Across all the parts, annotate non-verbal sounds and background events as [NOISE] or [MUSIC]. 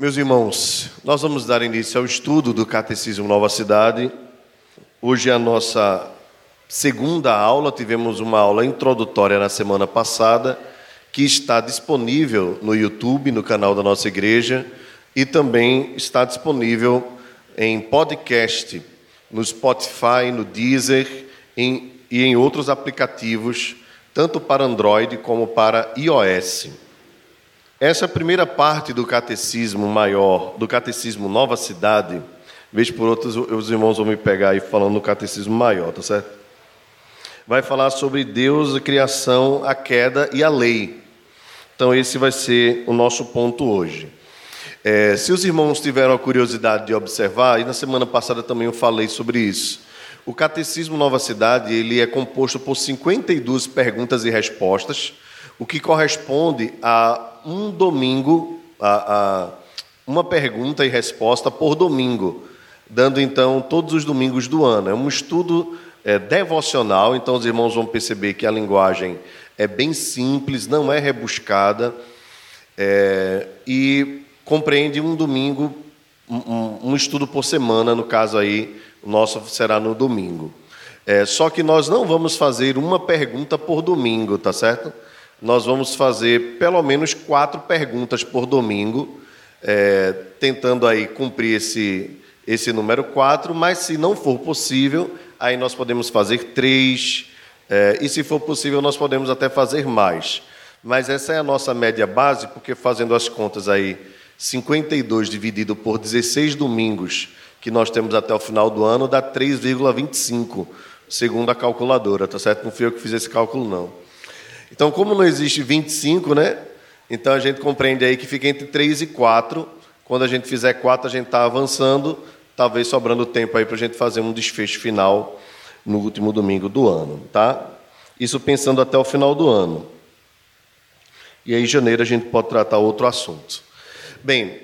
Meus irmãos, nós vamos dar início ao estudo do Catecismo Nova Cidade. Hoje é a nossa segunda aula, tivemos uma aula introdutória na semana passada, que está disponível no YouTube, no canal da nossa igreja, e também está disponível em podcast, no Spotify, no Deezer em, e em outros aplicativos, tanto para Android como para iOS. Essa primeira parte do catecismo maior, do catecismo Nova Cidade, vez por outras os irmãos vão me pegar aí falando do catecismo maior, tá certo? Vai falar sobre Deus, a criação, a queda e a lei. Então esse vai ser o nosso ponto hoje. É, se os irmãos tiveram a curiosidade de observar, e na semana passada também eu falei sobre isso, o Catecismo Nova Cidade ele é composto por 52 perguntas e respostas, o que corresponde a um domingo, a, a, uma pergunta e resposta por domingo, dando então todos os domingos do ano. É um estudo é, devocional, então os irmãos vão perceber que a linguagem é bem simples, não é rebuscada é, e compreende um domingo, um, um, estudo por semana, no caso aí, o nosso será no domingo. É, só que nós não vamos fazer uma pergunta por domingo, tá certo? Nós vamos fazer pelo menos quatro perguntas por domingo, é, tentando aí cumprir esse, esse número quatro, mas se não for possível, aí nós podemos fazer três, é, e se for possível, nós podemos até fazer mais. Mas essa é a nossa média base, porque fazendo as contas aí, 52 dividido por 16 domingos que nós temos até o final do ano, dá 3,25, segundo a calculadora, tá certo? Não fui eu que fiz esse cálculo, não. Então, como não existe 25, né? Então a gente compreende aí que fica entre 3 e 4. Quando a gente fizer 4, a gente está avançando, talvez sobrando tempo aí para a gente fazer um desfecho final no último domingo do ano, tá? Isso pensando até o final do ano. E aí, em janeiro, a gente pode tratar outro assunto. Bem,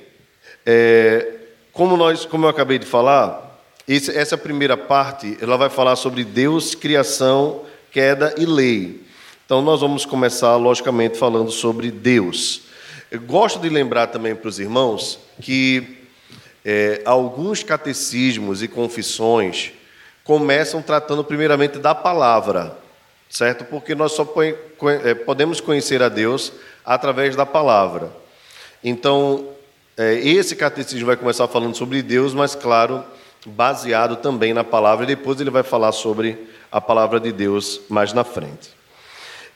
é, como, nós, como eu acabei de falar, esse, essa primeira parte ela vai falar sobre Deus, criação, queda e lei. Então, nós vamos começar, logicamente, falando sobre Deus. Eu gosto de lembrar também para os irmãos que é, alguns catecismos e confissões começam tratando primeiramente da palavra, certo? Porque nós só é, podemos conhecer a Deus através da palavra. Então, é, esse catecismo vai começar falando sobre Deus, mas, claro, baseado também na palavra, e depois ele vai falar sobre a palavra de Deus mais na frente.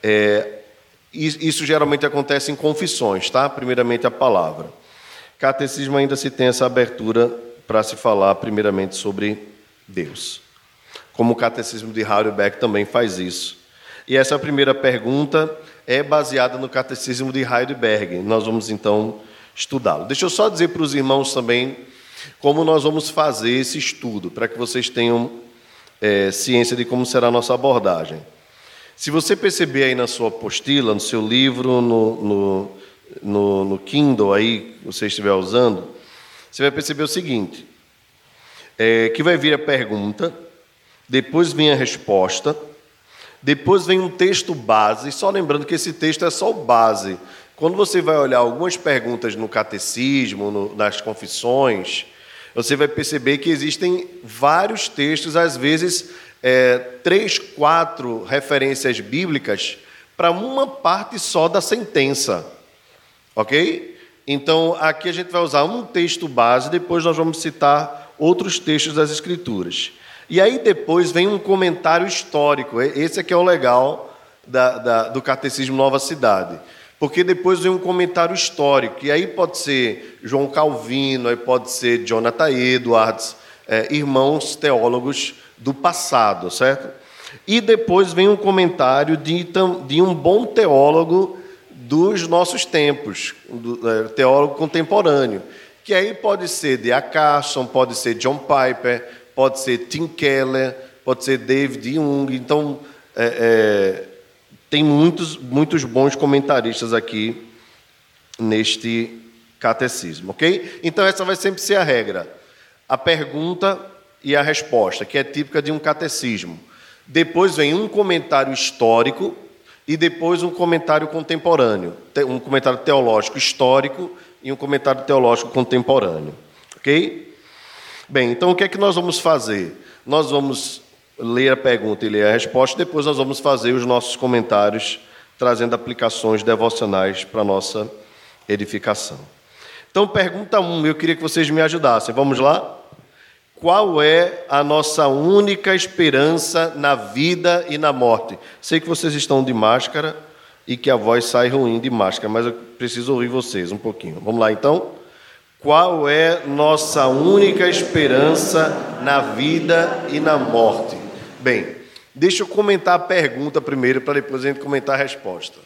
É, isso geralmente acontece em confissões, tá? Primeiramente a palavra. Catecismo ainda se tem essa abertura para se falar primeiramente sobre Deus. Como o Catecismo de Heidelberg também faz isso. E essa primeira pergunta é baseada no Catecismo de Heidelberg. Nós vamos então estudá-lo. Deixa eu só dizer para os irmãos também como nós vamos fazer esse estudo, para que vocês tenham é, ciência de como será a nossa abordagem. Se você perceber aí na sua apostila, no seu livro, no, no, no, no Kindle aí, você estiver usando, você vai perceber o seguinte: é, que vai vir a pergunta, depois vem a resposta, depois vem um texto base, só lembrando que esse texto é só o base. Quando você vai olhar algumas perguntas no catecismo, no, nas confissões, você vai perceber que existem vários textos, às vezes é, três, quatro referências bíblicas para uma parte só da sentença. Ok? Então, aqui a gente vai usar um texto base, depois nós vamos citar outros textos das Escrituras. E aí depois vem um comentário histórico. Esse aqui é o legal da, da, do Catecismo Nova Cidade. Porque depois vem um comentário histórico, e aí pode ser João Calvino, aí pode ser Jonathan Edwards, é, irmãos teólogos do passado, certo? E depois vem um comentário de, de um bom teólogo dos nossos tempos, do, é, teólogo contemporâneo, que aí pode ser de Carson, pode ser John Piper, pode ser Tim Keller, pode ser David Jung. Então, é, é, tem muitos, muitos bons comentaristas aqui neste catecismo, ok? Então, essa vai sempre ser a regra. A pergunta e a resposta, que é típica de um catecismo. Depois vem um comentário histórico e depois um comentário contemporâneo, um comentário teológico histórico e um comentário teológico contemporâneo. Ok? Bem, então o que é que nós vamos fazer? Nós vamos ler a pergunta e ler a resposta, depois nós vamos fazer os nossos comentários, trazendo aplicações devocionais para a nossa edificação. Então, pergunta 1, um, eu queria que vocês me ajudassem. Vamos lá? Qual é a nossa única esperança na vida e na morte? Sei que vocês estão de máscara e que a voz sai ruim de máscara, mas eu preciso ouvir vocês um pouquinho. Vamos lá então? Qual é nossa única esperança na vida e na morte? Bem, deixa eu comentar a pergunta primeiro para depois a gente comentar a resposta.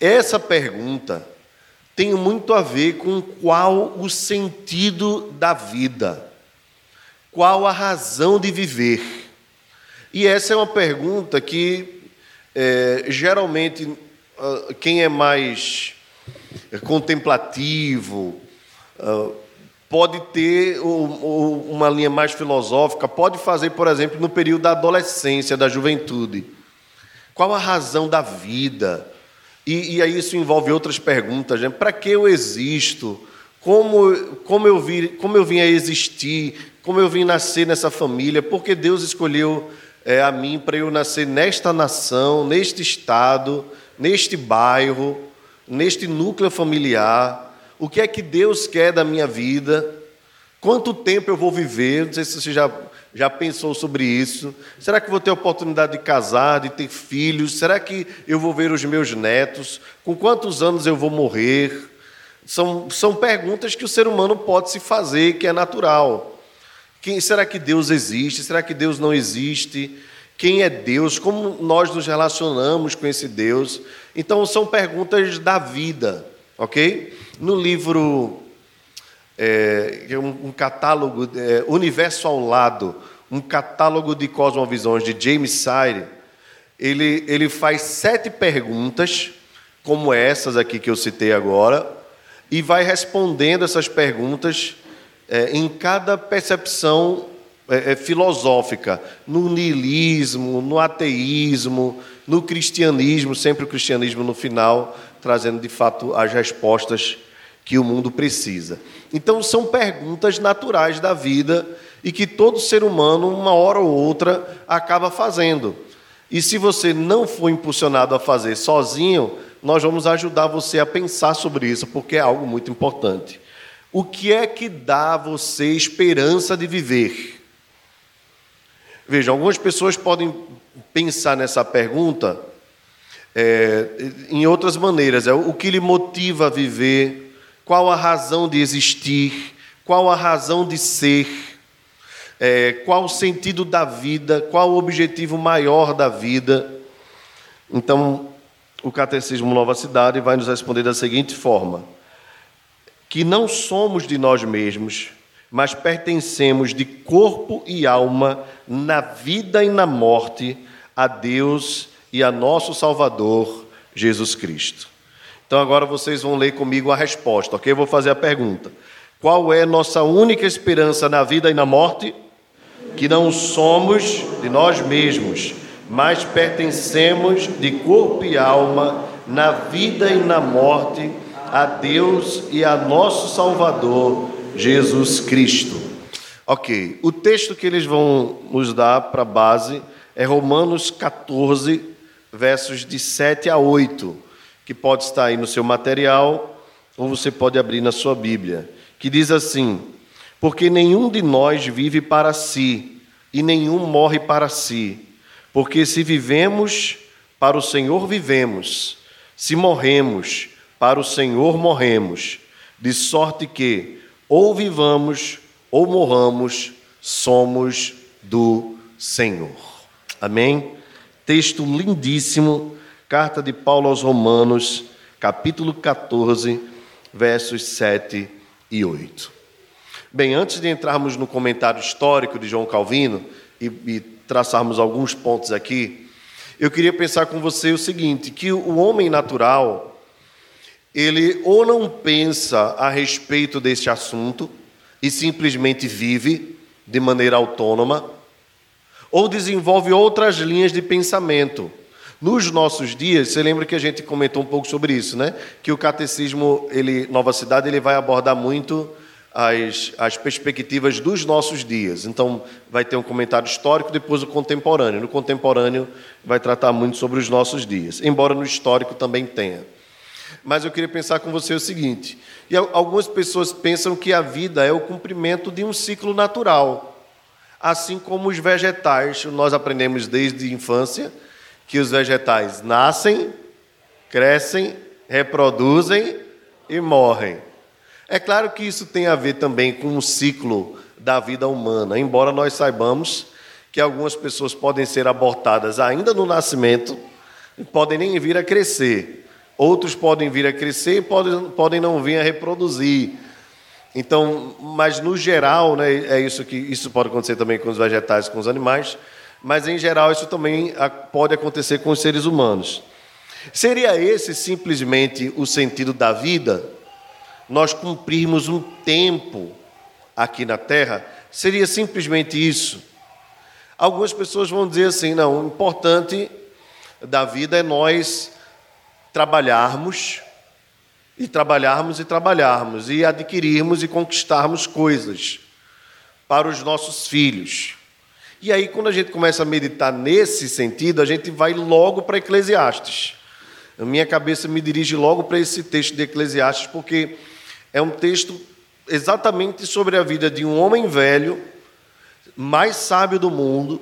Essa pergunta tem muito a ver com qual o sentido da vida, qual a razão de viver. E essa é uma pergunta que é, geralmente ah, quem é mais contemplativo, ah, pode ter uma linha mais filosófica, pode fazer, por exemplo, no período da adolescência, da juventude. Qual a razão da vida? E, e aí isso envolve outras perguntas. Né? Para que eu existo? Como, como, eu vi, como eu vim a existir? Como eu vim nascer nessa família? Porque Deus escolheu é, a mim para eu nascer nesta nação, neste estado, neste bairro, neste núcleo familiar? O que é que Deus quer da minha vida? Quanto tempo eu vou viver? Não sei se você já, já pensou sobre isso. Será que vou ter a oportunidade de casar, de ter filhos? Será que eu vou ver os meus netos? Com quantos anos eu vou morrer? São, são perguntas que o ser humano pode se fazer, que é natural. Quem, será que Deus existe? Será que Deus não existe? Quem é Deus? Como nós nos relacionamos com esse Deus? Então, são perguntas da vida, ok? No livro, é, é, um, um, catálogo, é, Universo ao Lado, um catálogo de cosmovisões de James Sire, ele, ele faz sete perguntas, como essas aqui que eu citei agora, e vai respondendo essas perguntas é, em cada percepção é, é, filosófica, no niilismo, no ateísmo, no cristianismo, sempre o cristianismo no final, trazendo de fato as respostas que o mundo precisa. Então, são perguntas naturais da vida e que todo ser humano, uma hora ou outra, acaba fazendo. E se você não for impulsionado a fazer sozinho, nós vamos ajudar você a pensar sobre isso, porque é algo muito importante. O que é que dá a você esperança de viver? Veja, algumas pessoas podem pensar nessa pergunta é, em outras maneiras. É o que lhe motiva a viver, qual a razão de existir, qual a razão de ser, é, qual o sentido da vida, qual o objetivo maior da vida. Então, o Catecismo Nova Cidade vai nos responder da seguinte forma: que não somos de nós mesmos, mas pertencemos de corpo e alma, na vida e na morte, a Deus e a nosso Salvador Jesus Cristo. Então agora vocês vão ler comigo a resposta, ok? Eu vou fazer a pergunta. Qual é nossa única esperança na vida e na morte? Que não somos de nós mesmos, mas pertencemos de corpo e alma, na vida e na morte, a Deus e a nosso Salvador, Jesus Cristo. Ok, o texto que eles vão nos dar para base é Romanos 14, versos de 7 a 8, que pode estar aí no seu material, ou você pode abrir na sua Bíblia, que diz assim: Porque nenhum de nós vive para si, e nenhum morre para si. Porque se vivemos, para o Senhor vivemos, se morremos, para o Senhor morremos, de sorte que, ou vivamos, ou morramos, somos do Senhor. Amém? Texto lindíssimo, carta de Paulo aos Romanos, capítulo 14, versos 7 e 8. Bem, antes de entrarmos no comentário histórico de João Calvino e, e traçarmos alguns pontos aqui, eu queria pensar com você o seguinte: que o homem natural, ele ou não pensa a respeito deste assunto e simplesmente vive de maneira autônoma, ou desenvolve outras linhas de pensamento. Nos nossos dias, você lembra que a gente comentou um pouco sobre isso, né? Que o catecismo, ele, Nova Cidade, ele vai abordar muito as, as perspectivas dos nossos dias. Então, vai ter um comentário histórico, depois o contemporâneo. No contemporâneo, vai tratar muito sobre os nossos dias, embora no histórico também tenha. Mas eu queria pensar com você o seguinte: e algumas pessoas pensam que a vida é o cumprimento de um ciclo natural, assim como os vegetais. Nós aprendemos desde a infância que os vegetais nascem, crescem, reproduzem e morrem. É claro que isso tem a ver também com o ciclo da vida humana, embora nós saibamos que algumas pessoas podem ser abortadas ainda no nascimento e podem nem vir a crescer. Outros podem vir a crescer e podem, podem não vir a reproduzir. Então, mas no geral, né, é isso que isso pode acontecer também com os vegetais, com os animais, mas em geral isso também pode acontecer com os seres humanos. Seria esse simplesmente o sentido da vida? Nós cumprirmos um tempo aqui na terra, seria simplesmente isso. Algumas pessoas vão dizer assim: não, o importante da vida é nós trabalharmos, e trabalharmos e trabalharmos, e adquirirmos e conquistarmos coisas para os nossos filhos. E aí, quando a gente começa a meditar nesse sentido, a gente vai logo para Eclesiastes. A minha cabeça me dirige logo para esse texto de Eclesiastes, porque é um texto exatamente sobre a vida de um homem velho, mais sábio do mundo,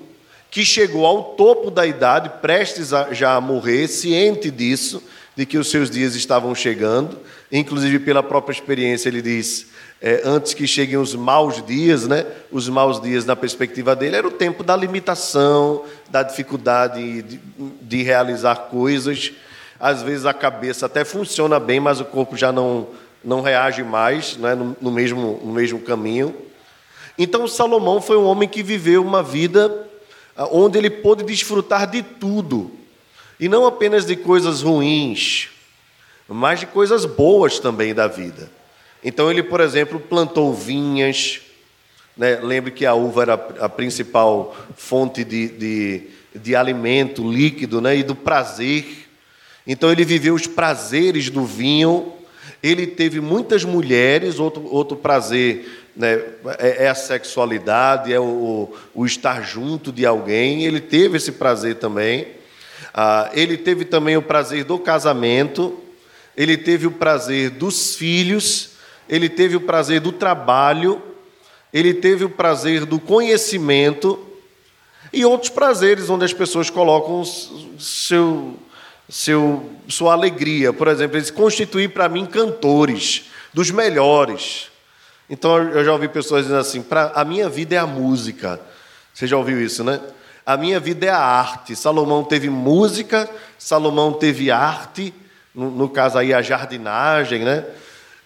que chegou ao topo da idade, prestes a, já a morrer, ciente disso, de que os seus dias estavam chegando, inclusive pela própria experiência, ele diz: é, antes que cheguem os maus dias, né? Os maus dias, na perspectiva dele, era o tempo da limitação, da dificuldade de, de realizar coisas. Às vezes a cabeça até funciona bem, mas o corpo já não, não reage mais né, no, no, mesmo, no mesmo caminho. Então, Salomão foi um homem que viveu uma vida ah, onde ele pôde desfrutar de tudo, e não apenas de coisas ruins, mas de coisas boas também da vida. Então, ele, por exemplo, plantou vinhas. Né? Lembre que a uva era a principal fonte de, de, de alimento líquido né? e do prazer. Então, ele viveu os prazeres do vinho ele teve muitas mulheres, outro, outro prazer né, é, é, a sexualidade, é o, o, estar junto de alguém. Ele teve esse prazer também. Ah, ele teve também o prazer do casamento, ele teve o prazer dos filhos, ele teve o prazer do trabalho, ele teve o prazer do conhecimento e outros prazeres onde as pessoas colocam seu seu, sua alegria. Por exemplo, eles constituir para mim cantores, dos melhores. Então eu já ouvi pessoas dizendo assim: pra, a minha vida é a música. Você já ouviu isso, né? A minha vida é a arte. Salomão teve música, Salomão teve arte, no, no caso aí a jardinagem, né?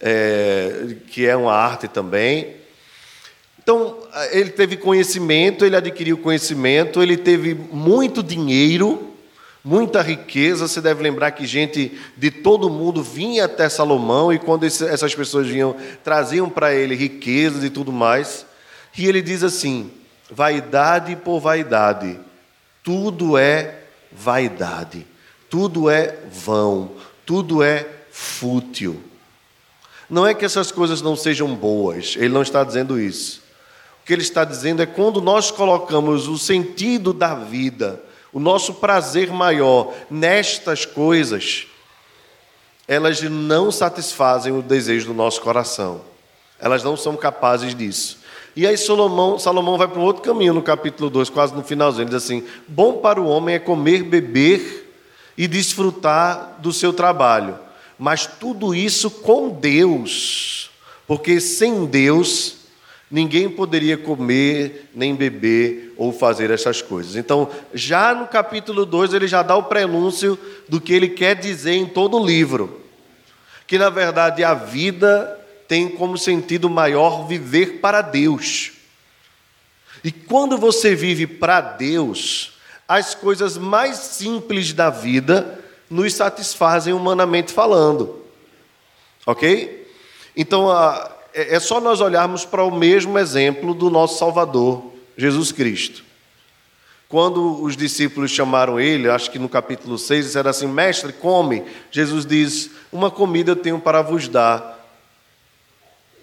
É, que é uma arte também. Então, ele teve conhecimento, ele adquiriu conhecimento, ele teve muito dinheiro, muita riqueza. Você deve lembrar que gente de todo mundo vinha até Salomão e quando essas pessoas vinham, traziam para ele riquezas e tudo mais. E ele diz assim: vaidade por vaidade, tudo é vaidade, tudo é vão, tudo é fútil. Não é que essas coisas não sejam boas, ele não está dizendo isso. O que ele está dizendo é quando nós colocamos o sentido da vida, o nosso prazer maior nestas coisas, elas não satisfazem o desejo do nosso coração. Elas não são capazes disso. E aí Salomão, Salomão vai para um outro caminho no capítulo 2, quase no finalzinho. Ele diz assim: Bom para o homem é comer, beber e desfrutar do seu trabalho, mas tudo isso com Deus, porque sem Deus ninguém poderia comer, nem beber ou fazer essas coisas. Então, já no capítulo 2, ele já dá o prenúncio do que ele quer dizer em todo o livro. Que, na verdade, a vida tem como sentido maior viver para Deus. E quando você vive para Deus, as coisas mais simples da vida nos satisfazem humanamente falando. Ok? Então, a, é, é só nós olharmos para o mesmo exemplo do nosso Salvador, Jesus Cristo. Quando os discípulos chamaram ele, acho que no capítulo 6, disseram assim: Mestre, come. Jesus diz: Uma comida eu tenho para vos dar.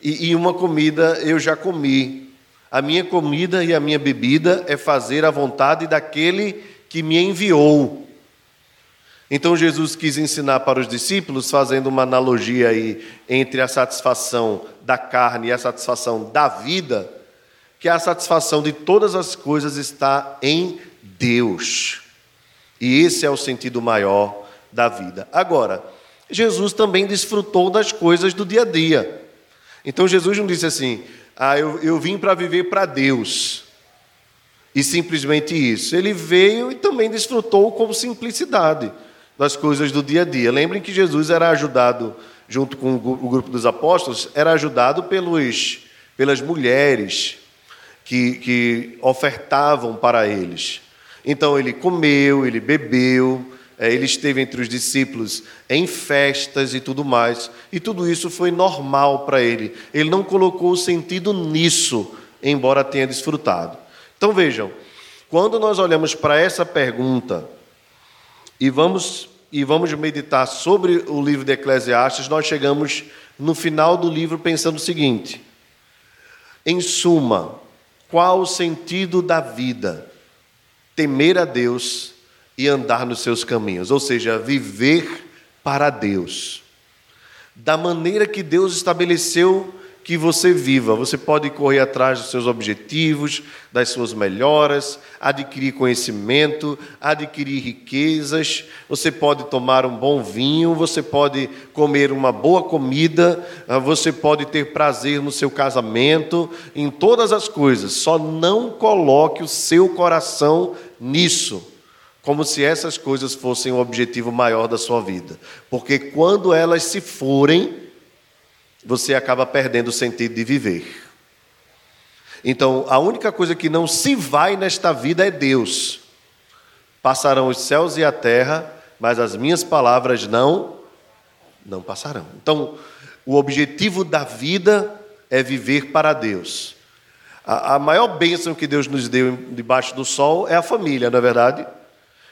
E, e uma comida eu já comi. A minha comida e a minha bebida é fazer a vontade daquele que me enviou. Então Jesus quis ensinar para os discípulos, fazendo uma analogia aí entre a satisfação da carne e a satisfação da vida que a satisfação de todas as coisas está em Deus. E esse é o sentido maior da vida. Agora, Jesus também desfrutou das coisas do dia a dia. Então Jesus não disse assim: ah, eu, eu vim para viver para Deus. E simplesmente isso. Ele veio e também desfrutou com simplicidade das coisas do dia a dia. Lembrem que Jesus era ajudado, junto com o grupo dos apóstolos, era ajudado pelos, pelas mulheres, que, que ofertavam para eles. Então ele comeu, ele bebeu, é, ele esteve entre os discípulos em festas e tudo mais, e tudo isso foi normal para ele. Ele não colocou sentido nisso, embora tenha desfrutado. Então vejam, quando nós olhamos para essa pergunta e vamos e vamos meditar sobre o livro de Eclesiastes, nós chegamos no final do livro pensando o seguinte: em suma, qual o sentido da vida? Temer a Deus e andar nos seus caminhos, ou seja, viver para Deus. Da maneira que Deus estabeleceu que você viva. Você pode correr atrás dos seus objetivos, das suas melhoras, adquirir conhecimento, adquirir riquezas. Você pode tomar um bom vinho, você pode comer uma boa comida, ah, você pode ter prazer no seu casamento, em todas as coisas. Só não coloque o seu coração nisso. Como se essas coisas fossem o objetivo maior da sua vida. Porque quando elas se forem, você acaba perdendo o sentido de viver. Então, a única coisa que não se vai nesta vida é Deus. Passarão os céus e a terra, mas as minhas palavras não não passarão. Então, o objetivo da vida é viver para Deus. A, a maior bênção que Deus nos deu debaixo do sol é a família, não é verdade?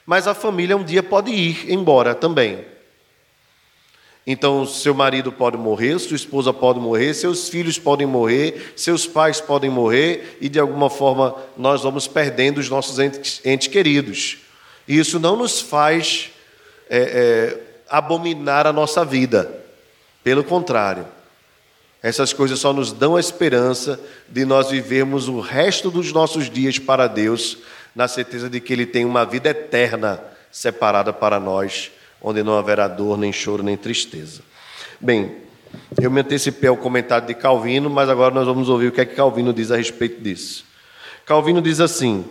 Mas a família um dia pode ir embora também. Então, seu marido pode morrer, sua esposa pode morrer, seus filhos podem morrer, seus pais podem morrer, e de alguma forma nós vamos perdendo os nossos entes, entes queridos. E isso não nos faz é, é, abominar a nossa vida, pelo contrário. Essas coisas só nos dão a esperança de nós vivermos o resto dos nossos dias para Deus, na certeza de que Ele tem uma vida eterna separada para nós onde não haverá dor, nem choro, nem tristeza. Bem, eu me antecipei ao comentário de Calvino, mas agora nós vamos ouvir o que é que Calvino diz a respeito disso. Calvino diz assim: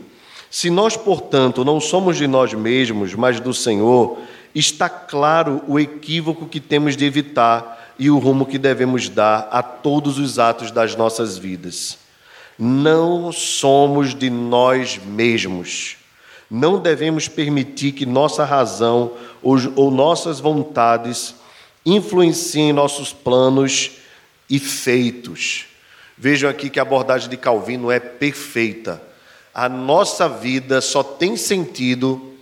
Se nós, portanto, não somos de nós mesmos, mas do Senhor, está claro o equívoco que temos de evitar e o rumo que devemos dar a todos os atos das nossas vidas. Não somos de nós mesmos não devemos permitir que nossa razão ou, nossas vontades influenciem nossos planos e feitos. Vejam aqui que a abordagem de Calvino é perfeita. A nossa vida só tem sentido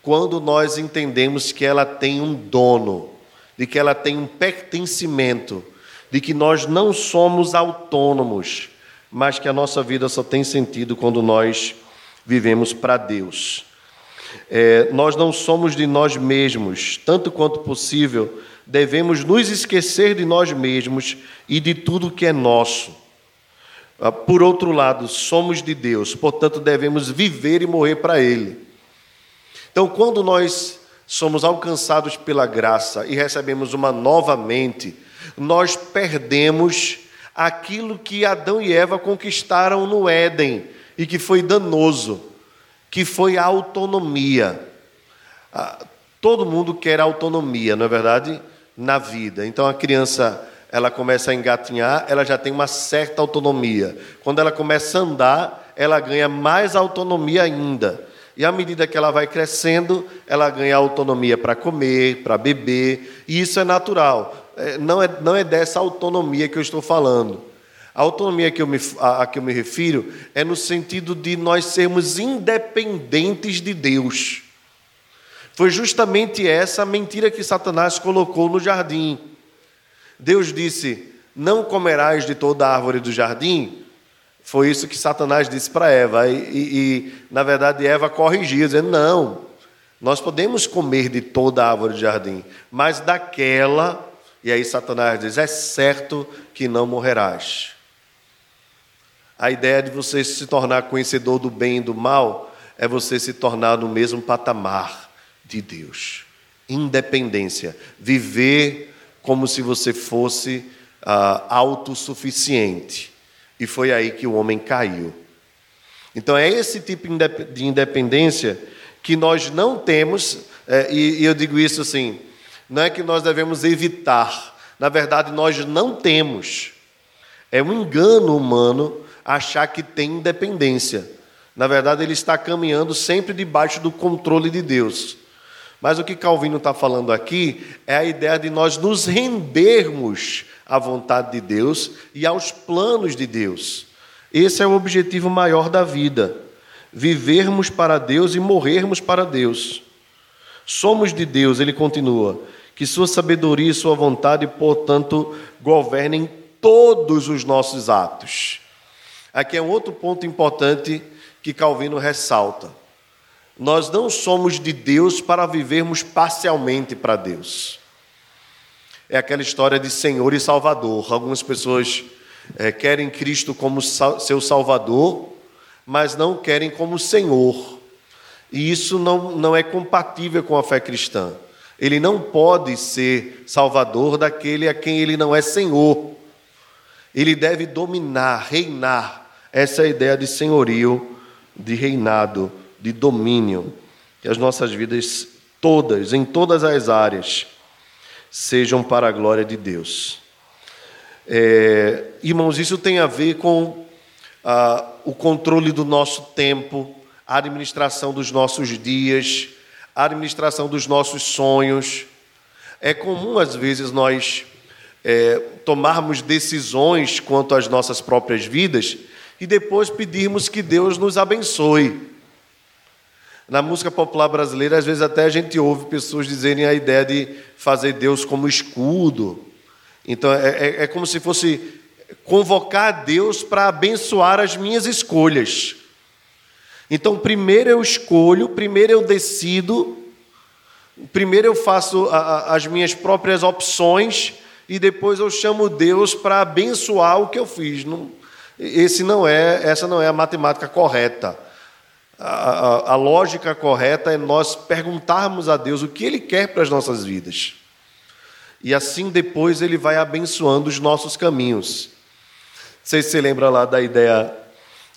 quando nós entendemos que ela tem um dono, de que ela tem um pertencimento, de que nós não somos autônomos, mas que a nossa vida só tem sentido quando nós vivemos para Deus. É, nós não somos de nós mesmos, tanto quanto possível, devemos nos esquecer de nós mesmos e de tudo que é nosso. Ah, por outro lado, somos de Deus, portanto, devemos viver e morrer para Ele. Então, quando nós somos alcançados pela graça e recebemos uma nova mente, nós perdemos aquilo que Adão e Eva conquistaram no Éden, e que foi danoso, que foi a autonomia. Ah, todo mundo quer autonomia, não é verdade? Na vida. Então a criança, ela começa a engatinhar, ela já tem uma certa autonomia. Quando ela começa a andar, ela ganha mais autonomia ainda. E à medida que ela vai crescendo, ela ganha autonomia para comer, para beber, e isso é natural. É, não é, não é dessa autonomia que eu estou falando. A autonomia a que, eu me, a, a que eu me refiro é no sentido de nós sermos independentes de Deus. Foi justamente essa a mentira que Satanás colocou no jardim. Deus disse: Não comerás de toda árvore do jardim. Foi isso que Satanás disse para Eva. E, e, e, na verdade, Eva corrigia, dizendo: Não, nós podemos comer de toda árvore do jardim, mas daquela. E aí Satanás diz: É certo que não morrerás. A ideia de você se tornar conhecedor do bem e do mal é você se tornar no mesmo patamar de Deus. Independência. Viver como se você fosse uh, autossuficiente. E foi aí que o homem caiu. Então é esse tipo de independência que nós não temos, é, e, e eu digo isso assim, não é que nós devemos evitar, na verdade nós não temos. É um engano humano achar que tem independência. Na verdade, ele está caminhando sempre debaixo do controle de Deus. Mas o que Calvino está falando aqui é a ideia de nós nos rendermos à vontade de Deus e aos planos de Deus. Esse é o objetivo maior da vida: vivermos para Deus e morrermos para Deus. Somos de Deus, ele continua, que Sua sabedoria e Sua vontade, portanto, governem todos os nossos atos. Aqui é um outro ponto importante que Calvino ressalta. Nós não somos de Deus para vivermos parcialmente para Deus. É aquela história de Senhor e Salvador. Algumas pessoas é, querem Cristo como seu Salvador, mas não querem como Senhor. E isso não, não é compatível com a fé cristã. Ele não pode ser Salvador daquele a quem ele não é Senhor. Ele deve dominar, reinar. Essa é a ideia de senhorio, de reinado de domínio, que as nossas vidas todas, em todas as áreas, sejam para a glória de Deus. É, irmãos, isso tem a ver com ah, o controle do nosso tempo, a administração dos nossos dias, a administração dos nossos sonhos. É comum, às vezes, nós é, tomarmos decisões quanto às nossas próprias vidas e depois pedirmos que Deus nos abençoe. Na música popular brasileira, às vezes até a gente ouve pessoas dizerem a ideia de fazer Deus como escudo. Então é, é, é como se fosse convocar Deus para abençoar as minhas escolhas. Então, primeiro eu escolho, primeiro eu decido, primeiro eu faço a, a, as minhas próprias opções e depois eu chamo Deus para abençoar o que eu fiz. Não, esse não é, essa não é a matemática correta. A, a, a, lógica correta é nós perguntarmos a Deus o que Ele quer para as nossas vidas. E assim depois Ele vai abençoando os nossos caminhos. Não sei se você lembra lá da ideia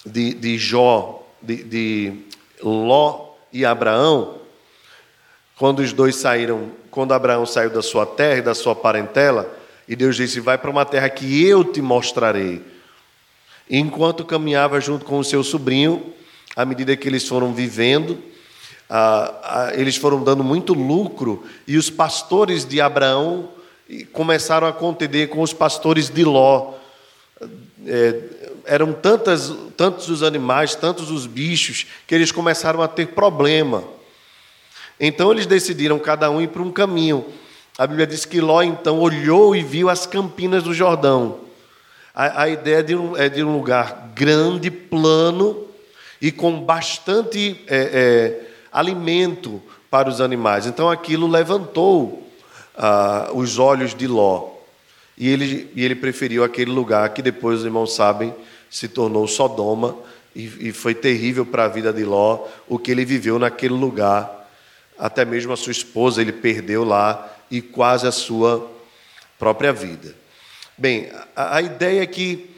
de, de Jó, de, de Ló e Abraão, quando os dois saíram, quando Abraão saiu da sua terra e da sua parentela, e Deus disse: Vai para uma terra que eu te mostrarei. Enquanto caminhava junto com o seu sobrinho, à medida que eles foram vivendo, eles foram dando muito lucro e os pastores de Abraão começaram a contender com os pastores de Ló. É, eram tantas, tantos os animais, tantos os bichos, que eles começaram a ter problema. Então eles decidiram cada um ir para um caminho. A Bíblia diz que Ló então olhou e viu as campinas do Jordão. A, a ideia de um, é de um lugar grande, plano, e com bastante é, é, alimento para os animais. Então aquilo levantou ah, os olhos de Ló. E ele, e ele preferiu aquele lugar que depois os irmãos sabem se tornou Sodoma e, e foi terrível para a vida de Ló o que ele viveu naquele lugar. Até mesmo a sua esposa ele perdeu lá e quase a sua própria vida. Bem, a, a ideia é que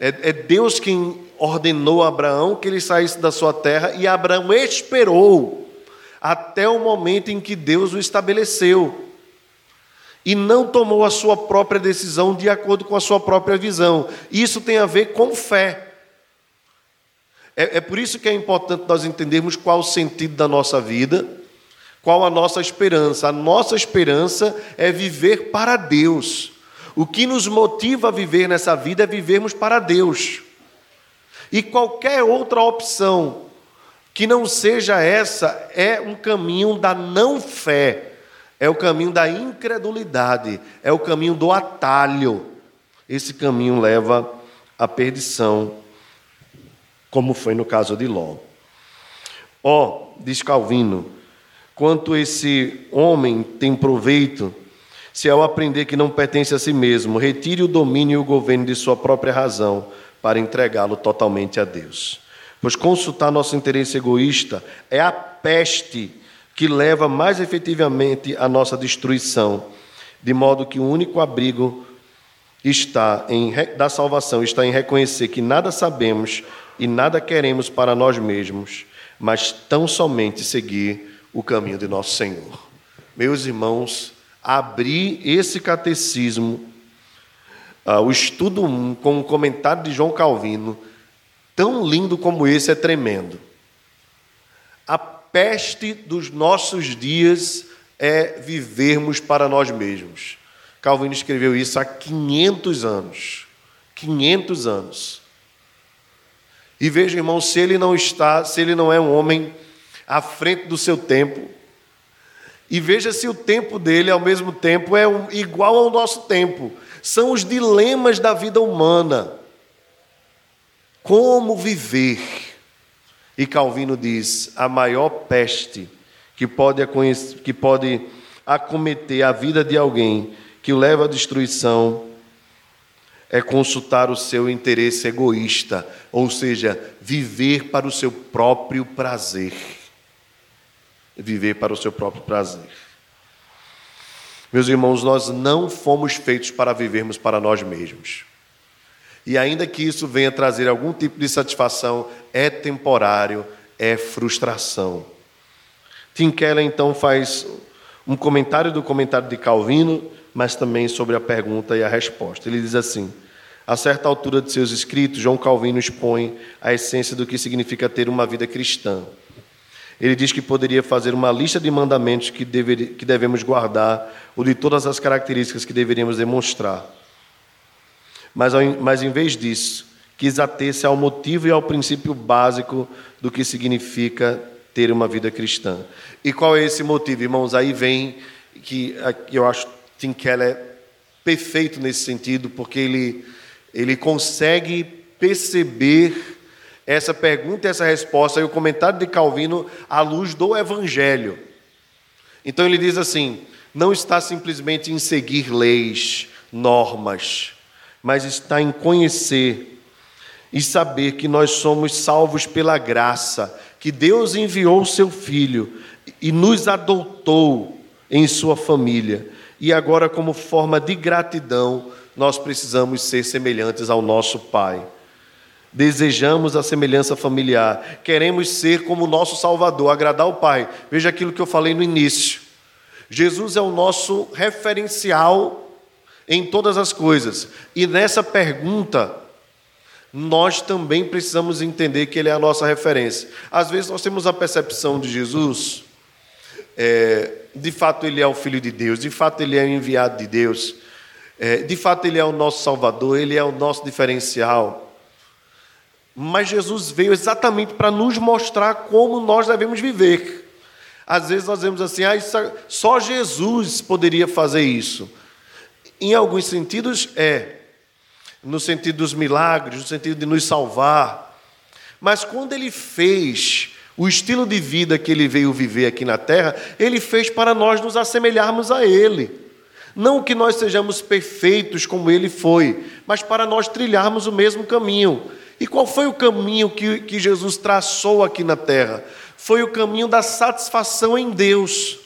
é, é Deus quem ordenou a Abraão que ele saísse da sua terra e Abraão esperou até o momento em que Deus o estabeleceu. E não tomou a sua própria decisão de acordo com a sua própria visão. Isso tem a ver com fé. É, é por isso que é importante nós entendermos qual o sentido da nossa vida, qual a nossa esperança. A nossa esperança é viver para Deus. O que nos motiva a viver nessa vida é vivermos para Deus. E qualquer outra opção que não seja essa é um caminho da não fé, é o caminho da incredulidade, é o caminho do atalho. Esse caminho leva à perdição, como foi no caso de Ló. Ó, oh, diz Calvino, quanto esse homem tem proveito se ao aprender que não pertence a si mesmo, retire o domínio e o governo de sua própria razão para entregá-lo totalmente a Deus. Pois consultar nosso interesse egoísta é a peste que leva mais efetivamente à nossa destruição, de modo que o único abrigo está em, da salvação está em reconhecer que nada sabemos e nada queremos para nós mesmos, mas tão somente seguir o caminho de nosso Senhor. Meus irmãos, abrir esse catecismo, uh, o estudo 1, com o comentário de João Calvino, tão lindo como esse é tremendo. A peste dos nossos dias é vivermos para nós mesmos. Calvino escreveu isso há 500 anos. 500 anos. E veja, irmão, se ele não está, se ele não é um homem à frente do seu tempo, e veja se o tempo dele, ao mesmo tempo, é igual ao nosso tempo. São os dilemas da vida humana. Como viver? E Calvino diz: a maior peste que pode, que pode acometer a vida de alguém que o leva à destruição é consultar o seu interesse egoísta, ou seja, viver para o seu próprio prazer viver para o seu próprio prazer. Meus irmãos, nós não fomos feitos para vivermos para nós mesmos. E ainda que isso venha trazer algum tipo de satisfação, é temporário, é frustração. Tim Keller então faz um comentário do comentário de Calvino, mas também sobre a pergunta e a resposta. Ele diz assim: a certa altura de seus escritos, João Calvino expõe a essência do que significa ter uma vida cristã. Ele diz que poderia fazer uma lista de mandamentos que, dever, que devemos guardar, ou de todas as características que deveríamos demonstrar. Mas, mas em vez disso, quis ater-se ao motivo e ao princípio básico do que significa ter uma vida cristã. E qual é esse motivo, irmãos? Aí vem que eu acho Tim Keller é perfeito nesse sentido, porque ele, ele consegue perceber essa pergunta e essa resposta e o comentário de Calvino à luz do Evangelho. Então ele diz assim: não está simplesmente em seguir leis, normas, mas está em conhecer e saber que nós somos salvos pela graça, que Deus enviou o seu Filho e nos adotou em sua família. E agora, como forma de gratidão, nós precisamos ser semelhantes ao nosso Pai. Desejamos a semelhança familiar, queremos ser como nosso Salvador, agradar o Pai. Veja aquilo que eu falei no início. Jesus é o nosso referencial em todas as coisas. E nessa pergunta, nós também precisamos entender que Ele é a nossa referência. Às vezes nós temos a percepção de Jesus, é, de fato Ele é o Filho de Deus, de fato Ele é o enviado de Deus, é, de fato Ele é o nosso Salvador, Ele é o nosso diferencial. Mas Jesus veio exatamente para nos mostrar como nós devemos viver. Às vezes nós vemos assim, ah, só Jesus poderia fazer isso. Em alguns sentidos, é. No sentido dos milagres, no sentido de nos salvar. Mas quando ele fez o estilo de vida que ele veio viver aqui na terra, ele fez para nós nos assemelharmos a ele. Não que nós sejamos perfeitos como ele foi, mas para nós trilharmos o mesmo caminho. E qual foi o caminho que, que Jesus traçou aqui na terra? Foi o caminho da satisfação em Deus,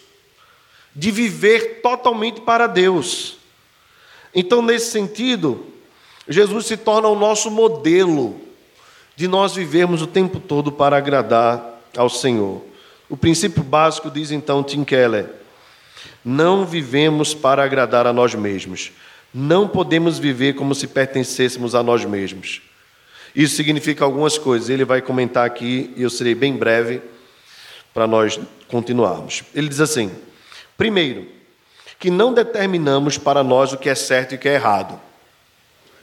de viver totalmente para Deus. Então, nesse sentido, Jesus se torna o nosso modelo de nós vivermos o tempo todo para agradar ao Senhor. O princípio básico diz então Tim Keller: não vivemos para agradar a nós mesmos. Não podemos viver como se pertencêssemos a nós mesmos. Isso significa algumas coisas. Ele vai comentar aqui e eu serei bem breve para nós continuarmos. Ele diz assim: primeiro, que não determinamos para nós o que é certo e o que é errado.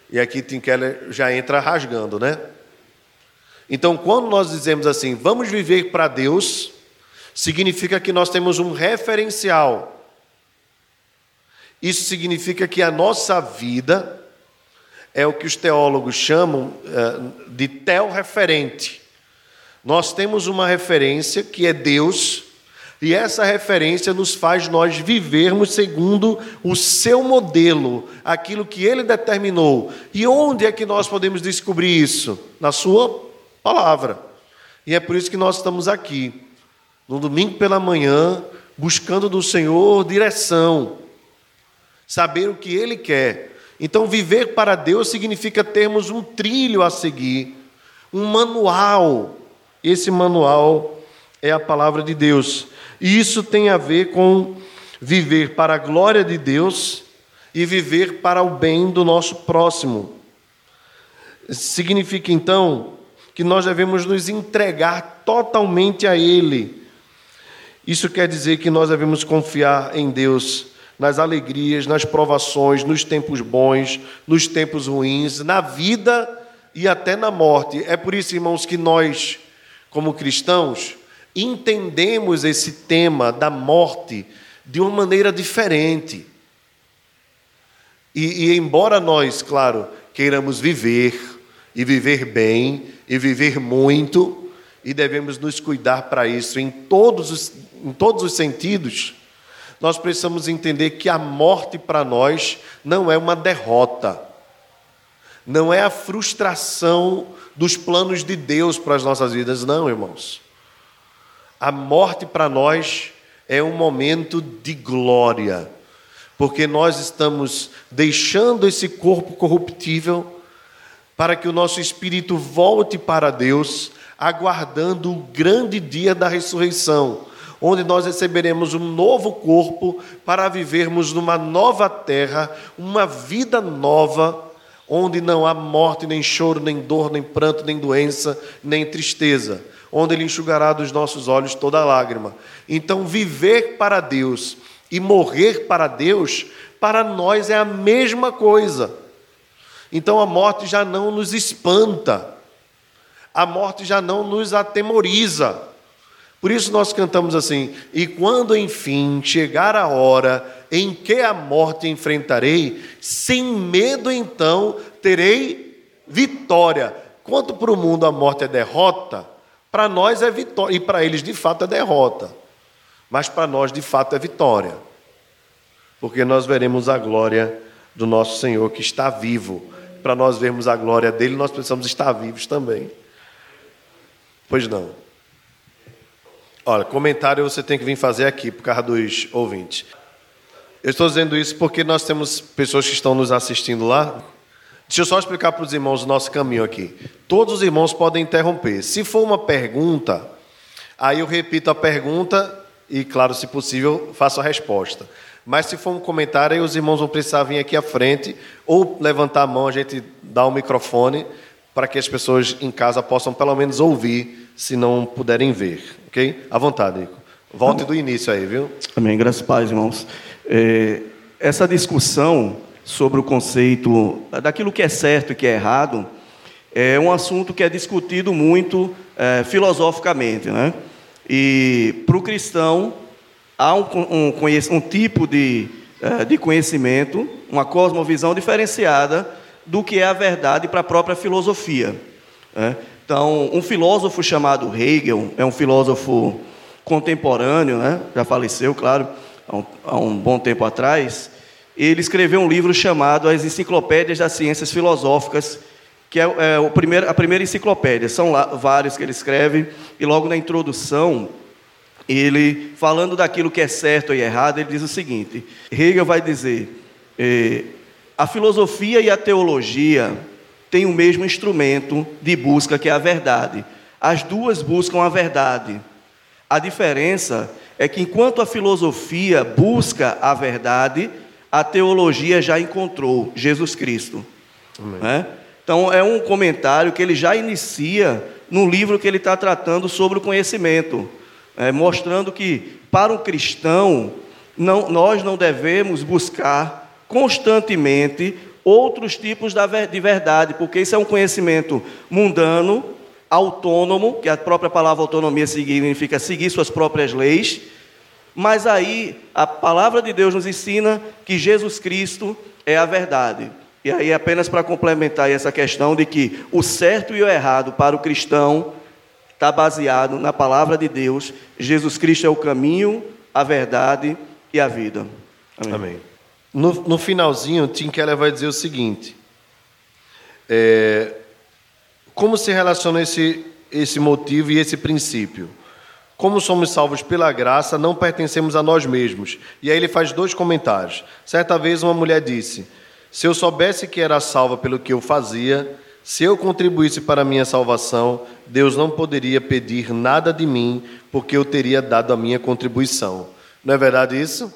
E aqui Tim Keller já entra rasgando, né? Então, quando nós dizemos assim, vamos viver para Deus, significa que nós temos um referencial. Isso significa que a nossa vida é o que os teólogos chamam eh, de tel-referente. Nós temos uma referência que é Deus, e essa referência nos faz nós vivermos segundo o seu modelo, aquilo que ele determinou. E onde é que nós podemos descobrir isso? Na sua palavra. E é por isso que nós estamos aqui, no domingo pela manhã, buscando do Senhor direção, saber o que ele quer. Então, viver para Deus significa termos um trilho a seguir, um manual. Esse manual é a palavra de Deus. E isso tem a ver com viver para a glória de Deus e viver para o bem do nosso próximo. Significa então que nós devemos nos entregar totalmente a Ele. Isso quer dizer que nós devemos confiar em Deus nas alegrias, nas provações, nos tempos bons, nos tempos ruins, na vida e até na morte. É por isso, irmãos, que nós, como cristãos, entendemos esse tema da morte de uma maneira diferente. E, e, embora nós, claro, queiramos viver e viver bem e viver muito, e devemos nos cuidar para isso em todos os, em todos os sentidos, nós precisamos entender que a morte para nós não é uma derrota, não é a frustração dos planos de Deus para as nossas vidas, não, irmãos. A morte para nós é um momento de glória, porque nós estamos deixando esse corpo corruptível para que o nosso espírito volte para Deus, aguardando o grande dia da ressurreição, onde nós receberemos um novo corpo para vivermos numa nova terra, uma vida nova, onde não há morte, nem choro, nem dor, nem pranto, nem doença, nem tristeza onde Ele enxugará dos nossos olhos toda lágrima. Então, viver para Deus e morrer para Deus, para nós é a mesma coisa. Então, a morte já não nos espanta, a morte já não nos atemoriza. Por isso nós cantamos assim: E quando enfim chegar a hora em que a morte enfrentarei, sem medo então terei vitória. Quanto para o mundo a morte é derrota, para nós é vitória, e para eles de fato é derrota. Mas para nós de fato é vitória. Porque nós veremos a glória do nosso Senhor que está vivo. Para nós vermos a glória dele, nós precisamos estar vivos também. Pois não. Olha, comentário você tem que vir fazer aqui, por causa dos ouvintes. Eu estou dizendo isso porque nós temos pessoas que estão nos assistindo lá, Deixa eu só explicar para os irmãos o nosso caminho aqui. Todos os irmãos podem interromper. Se for uma pergunta, aí eu repito a pergunta e, claro, se possível, faço a resposta. Mas se for um comentário, aí os irmãos vão precisar vir aqui à frente ou levantar a mão, a gente dá o um microfone para que as pessoas em casa possam pelo menos ouvir, se não puderem ver. Ok? À vontade, Nico. Volte do início aí, viu? Amém. Graças a paz, irmãos. É, essa discussão sobre o conceito daquilo que é certo e que é errado, é um assunto que é discutido muito é, filosoficamente. Né? E para o cristão, há um, um, um tipo de, é, de conhecimento, uma cosmovisão diferenciada do que é a verdade para a própria filosofia. Né? Então, um filósofo chamado Hegel, é um filósofo contemporâneo, né? já faleceu, claro, há um, há um bom tempo atrás, ele escreveu um livro chamado As Enciclopédias das Ciências Filosóficas, que é, é o primeiro, a primeira enciclopédia. São lá, vários que ele escreve, e logo na introdução, ele, falando daquilo que é certo e errado, ele diz o seguinte: Hegel vai dizer, eh, a filosofia e a teologia têm o mesmo instrumento de busca que é a verdade. As duas buscam a verdade. A diferença é que enquanto a filosofia busca a verdade, a teologia já encontrou Jesus Cristo. Né? Então, é um comentário que ele já inicia no livro que ele está tratando sobre o conhecimento, é, mostrando que, para um cristão, não, nós não devemos buscar constantemente outros tipos de verdade, porque isso é um conhecimento mundano, autônomo, que a própria palavra autonomia significa seguir suas próprias leis, mas aí a palavra de Deus nos ensina que Jesus Cristo é a verdade. E aí, apenas para complementar essa questão de que o certo e o errado para o cristão está baseado na palavra de Deus. Jesus Cristo é o caminho, a verdade e a vida. Amém. Amém. No, no, finalzinho, Tim Keller vai dizer o seguinte: é, como se relaciona esse, esse motivo e esse princípio? Como somos salvos pela graça, não pertencemos a nós mesmos. E aí ele faz dois comentários. Certa vez uma mulher disse: Se eu soubesse que era salva pelo que eu fazia, se eu contribuísse para a minha salvação, Deus não poderia pedir nada de mim, porque eu teria dado a minha contribuição. Não é verdade isso?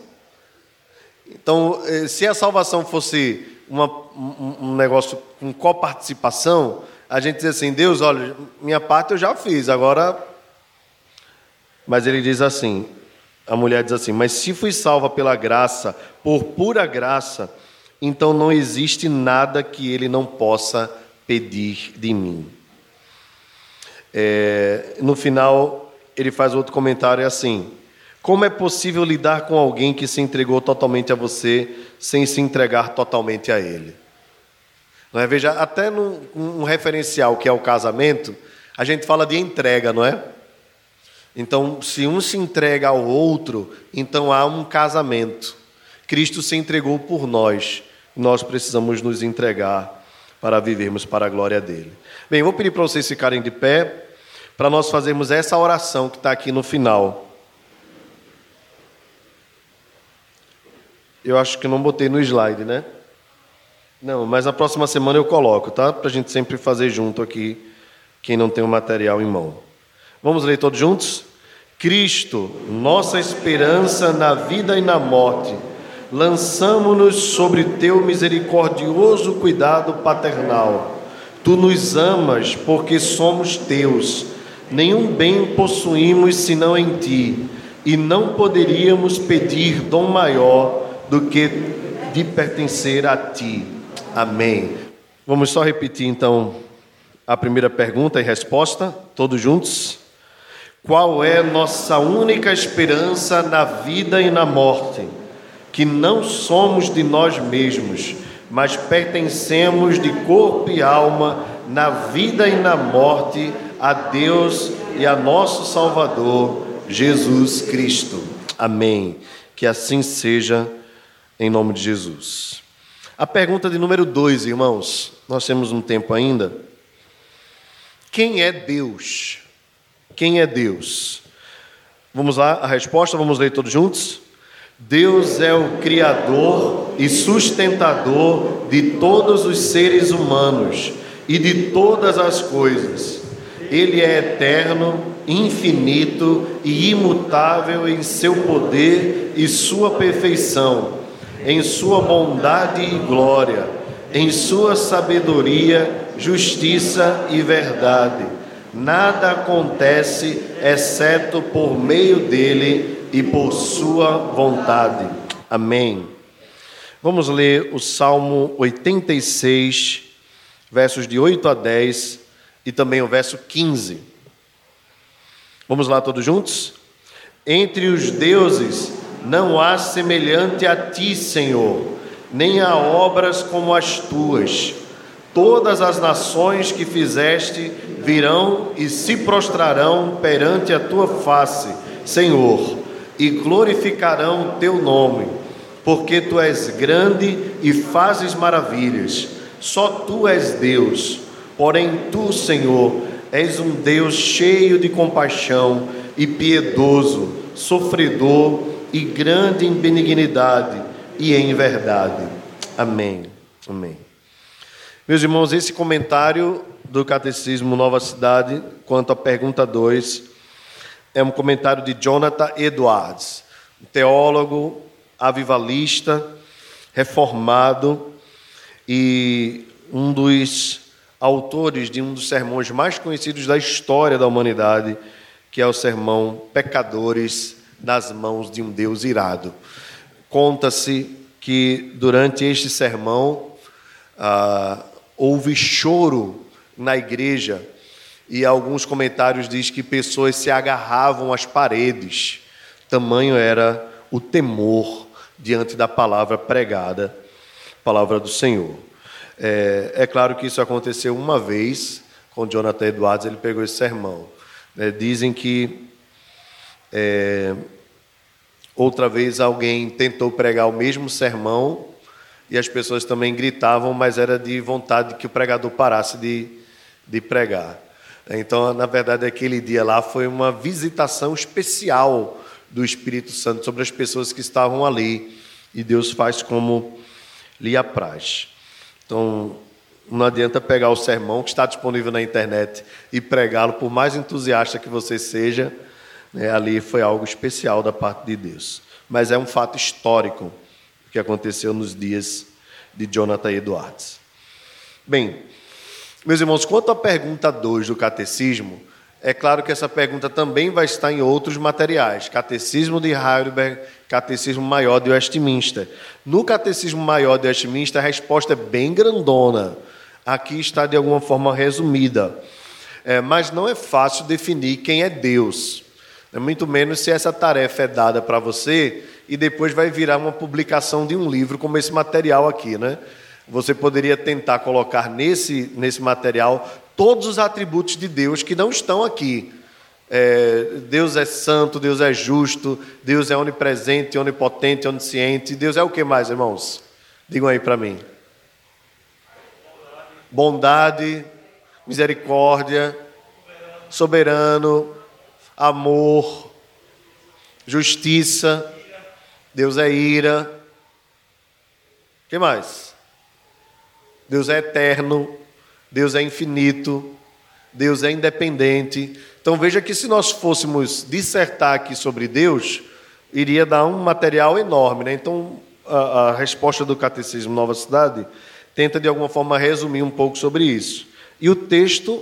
Então, eh, se a salvação fosse uma, um negócio com coparticipação, a gente diz assim: Deus, olha, minha parte eu já fiz, agora. Mas ele diz assim: a mulher diz assim, mas se fui salva pela graça, por pura graça, então não existe nada que ele não possa pedir de mim. É, no final, ele faz outro comentário assim: Como é possível lidar com alguém que se entregou totalmente a você sem se entregar totalmente a ele? Não é? Veja, até num um referencial que é o casamento, a gente fala de entrega, não é? Então, se um se entrega ao outro, então há um casamento. Cristo se entregou por nós, nós precisamos nos entregar para vivermos para a glória dele. Bem, vou pedir para vocês ficarem de pé, para nós fazermos essa oração que está aqui no final. Eu acho que não botei no slide, né? Não, mas na próxima semana eu coloco, tá? Para a gente sempre fazer junto aqui, quem não tem o material em mão. Vamos ler todos juntos? Cristo, nossa esperança na vida e na morte, lançamo-nos sobre teu misericordioso cuidado paternal. Tu nos amas porque somos teus. Nenhum bem possuímos senão em ti, e não poderíamos pedir dom maior do que de pertencer a ti. Amém. Vamos só repetir então a primeira pergunta e resposta, todos juntos. Qual é nossa única esperança na vida e na morte? Que não somos de nós mesmos, mas pertencemos de corpo e alma na vida e na morte a Deus e a nosso Salvador, Jesus Cristo. Amém. Que assim seja, em nome de Jesus. A pergunta de número dois, irmãos, nós temos um tempo ainda. Quem é Deus? Quem é Deus? Vamos lá, a resposta, vamos ler todos juntos? Deus é o Criador e sustentador de todos os seres humanos e de todas as coisas. Ele é eterno, infinito e imutável em seu poder e sua perfeição em sua bondade e glória, em sua sabedoria, justiça e verdade. Nada acontece exceto por meio dele e por sua vontade. Amém. Vamos ler o Salmo 86, versos de 8 a 10 e também o verso 15. Vamos lá todos juntos? Entre os deuses não há semelhante a ti, Senhor, nem há obras como as tuas. Todas as nações que fizeste virão e se prostrarão perante a tua face, Senhor, e glorificarão teu nome, porque tu és grande e fazes maravilhas. Só tu és Deus, porém tu, Senhor, és um Deus cheio de compaixão e piedoso, sofredor e grande em benignidade e em verdade. Amém. Amém. Meus irmãos, esse comentário do Catecismo Nova Cidade, quanto à pergunta 2, é um comentário de Jonathan Edwards, teólogo, avivalista, reformado e um dos autores de um dos sermões mais conhecidos da história da humanidade, que é o sermão Pecadores nas mãos de um Deus irado. conta-se que durante este sermão ah, houve choro na igreja e alguns comentários diz que pessoas se agarravam às paredes. Tamanho era o temor diante da palavra pregada, palavra do Senhor. É, é claro que isso aconteceu uma vez com Jonathan Edwards, ele pegou esse sermão. É, dizem que é, outra vez alguém tentou pregar o mesmo sermão e as pessoas também gritavam, mas era de vontade que o pregador parasse de, de pregar. Então, na verdade, aquele dia lá foi uma visitação especial do Espírito Santo sobre as pessoas que estavam ali. E Deus faz como lhe apraz. Então, não adianta pegar o sermão que está disponível na internet e pregá-lo, por mais entusiasta que você seja, né, ali foi algo especial da parte de Deus. Mas é um fato histórico que aconteceu nos dias de Jonathan Edwards. Bem, meus irmãos, quanto à pergunta 2 do catecismo, é claro que essa pergunta também vai estar em outros materiais. Catecismo de Heidelberg, Catecismo Maior de Westminster. No Catecismo Maior de Westminster, a resposta é bem grandona. Aqui está de alguma forma resumida. É, mas não é fácil definir quem é Deus. É muito menos se essa tarefa é dada para você e depois vai virar uma publicação de um livro como esse material aqui, né? Você poderia tentar colocar nesse, nesse material todos os atributos de Deus que não estão aqui. É, Deus é santo, Deus é justo, Deus é onipresente, onipotente, onisciente. Deus é o que mais, irmãos? Digam aí para mim. Bondade, misericórdia, soberano, amor, justiça. Deus é ira. Que mais? Deus é eterno, Deus é infinito, Deus é independente. Então veja que se nós fôssemos dissertar aqui sobre Deus, iria dar um material enorme. Né? Então a, a resposta do Catecismo Nova Cidade tenta de alguma forma resumir um pouco sobre isso. E o texto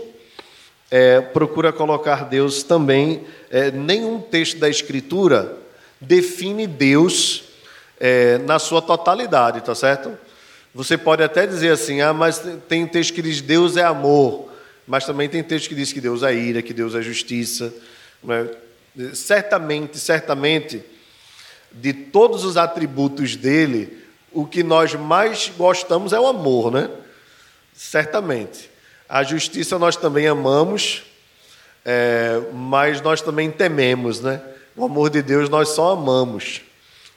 é, procura colocar Deus também. É, nenhum texto da Escritura define Deus é, na sua totalidade, tá certo? Você pode até dizer assim, ah, mas tem texto que diz Deus é amor, mas também tem texto que diz que Deus é ira, que Deus é justiça. Né? Certamente, certamente, de todos os atributos dele, o que nós mais gostamos é o amor, né? Certamente. A justiça nós também amamos, é, mas nós também tememos, né? O amor de Deus nós só amamos.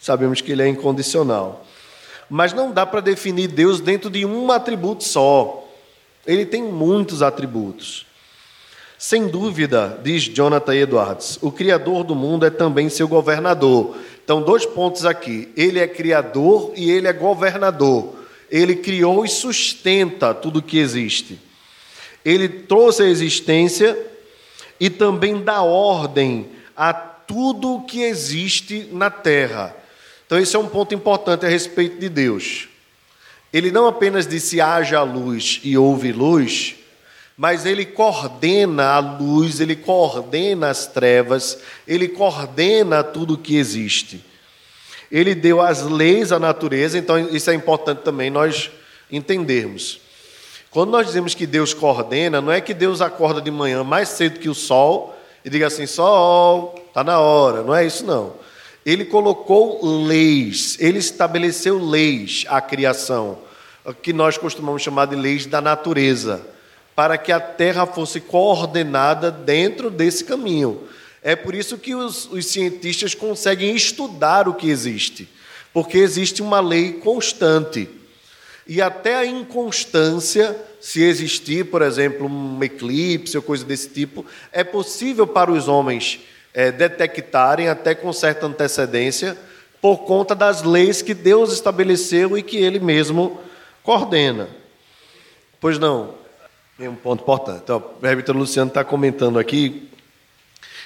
Sabemos que ele é incondicional. Mas não dá para definir Deus dentro de um atributo só. Ele tem muitos atributos. Sem dúvida, diz Jonathan Edwards, o Criador do mundo é também seu governador. Então, dois pontos aqui. Ele é Criador e ele é governador. Ele criou e sustenta tudo que existe. Ele trouxe a existência e também dá ordem a tudo que existe na terra. Então, esse é um ponto importante a respeito de Deus. Ele não apenas disse haja luz e houve luz, mas ele coordena a luz, ele coordena as trevas, ele coordena tudo o que existe. Ele deu as leis à natureza, então isso é importante também nós entendermos. Quando nós dizemos que Deus coordena, não é que Deus acorda de manhã mais cedo que o sol e diga assim: sol, está na hora. Não é isso, não. Ele colocou leis, ele estabeleceu leis à criação, que nós costumamos chamar de leis da natureza, para que a terra fosse coordenada dentro desse caminho. É por isso que os, os cientistas conseguem estudar o que existe, porque existe uma lei constante. E até a inconstância, se existir, por exemplo, um eclipse ou coisa desse tipo, é possível para os homens é, detectarem até com certa antecedência, por conta das leis que Deus estabeleceu e que Ele mesmo coordena. Pois não, é um ponto importante. Então, o presbítero Luciano está comentando aqui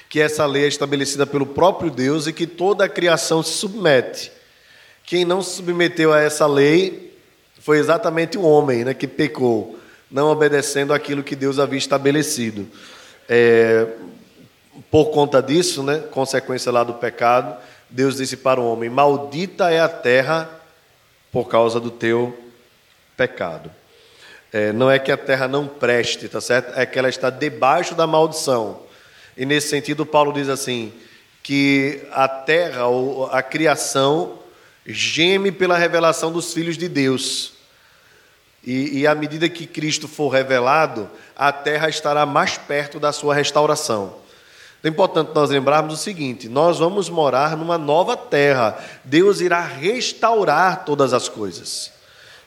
que essa lei é estabelecida pelo próprio Deus e que toda a criação se submete. Quem não se submeteu a essa lei foi exatamente o homem né, que pecou, não obedecendo aquilo que Deus havia estabelecido. É, por conta disso, né, consequência lá do pecado, Deus disse para o homem: Maldita é a terra por causa do teu pecado. É, não é que a terra não preste, tá certo? É que ela está debaixo da maldição. E nesse sentido, Paulo diz assim: que a terra, ou a criação, geme pela revelação dos filhos de Deus. E, e à medida que Cristo for revelado, a terra estará mais perto da sua restauração. É importante nós lembrarmos o seguinte: nós vamos morar numa nova terra. Deus irá restaurar todas as coisas.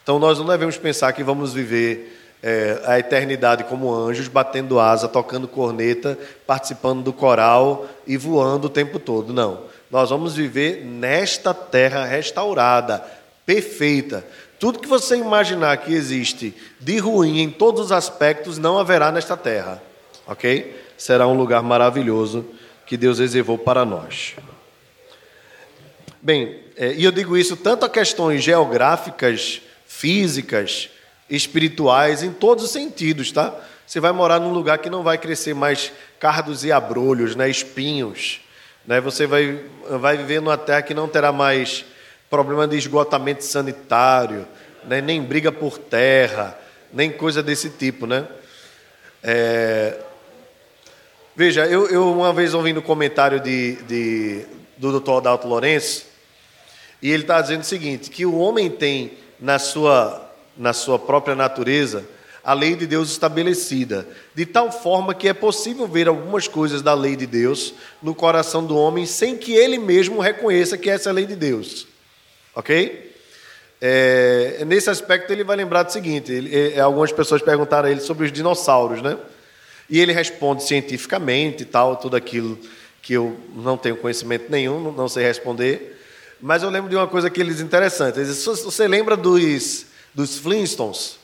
Então nós não devemos pensar que vamos viver é, a eternidade como anjos, batendo asa, tocando corneta, participando do coral e voando o tempo todo. Não. Nós vamos viver nesta terra restaurada, perfeita. Tudo que você imaginar que existe de ruim em todos os aspectos não haverá nesta terra. Ok? Será um lugar maravilhoso que Deus reservou para nós. Bem, é, e eu digo isso tanto a questões geográficas, físicas, espirituais, em todos os sentidos, tá? Você vai morar num lugar que não vai crescer mais cardos e abrolhos, né, espinhos. Né? Você vai, vai viver numa terra que não terá mais problema de esgotamento sanitário, né? nem briga por terra, nem coisa desse tipo, né? É... Veja, eu, eu, uma vez ouvindo um comentário de, de, do Dr. Adalto Lourenço, e ele está dizendo o seguinte, que o homem tem na sua, na sua própria natureza a lei de Deus estabelecida, de tal forma que é possível ver algumas coisas da lei de Deus no coração do homem sem que ele mesmo reconheça que essa é a lei de Deus. Ok? É, nesse aspecto ele vai lembrar do seguinte: ele, é, algumas pessoas perguntaram a ele sobre os dinossauros, né? E ele responde cientificamente e tal, tudo aquilo que eu não tenho conhecimento nenhum, não sei responder. Mas eu lembro de uma coisa que eles interessante. Você lembra dos, dos Flintstones?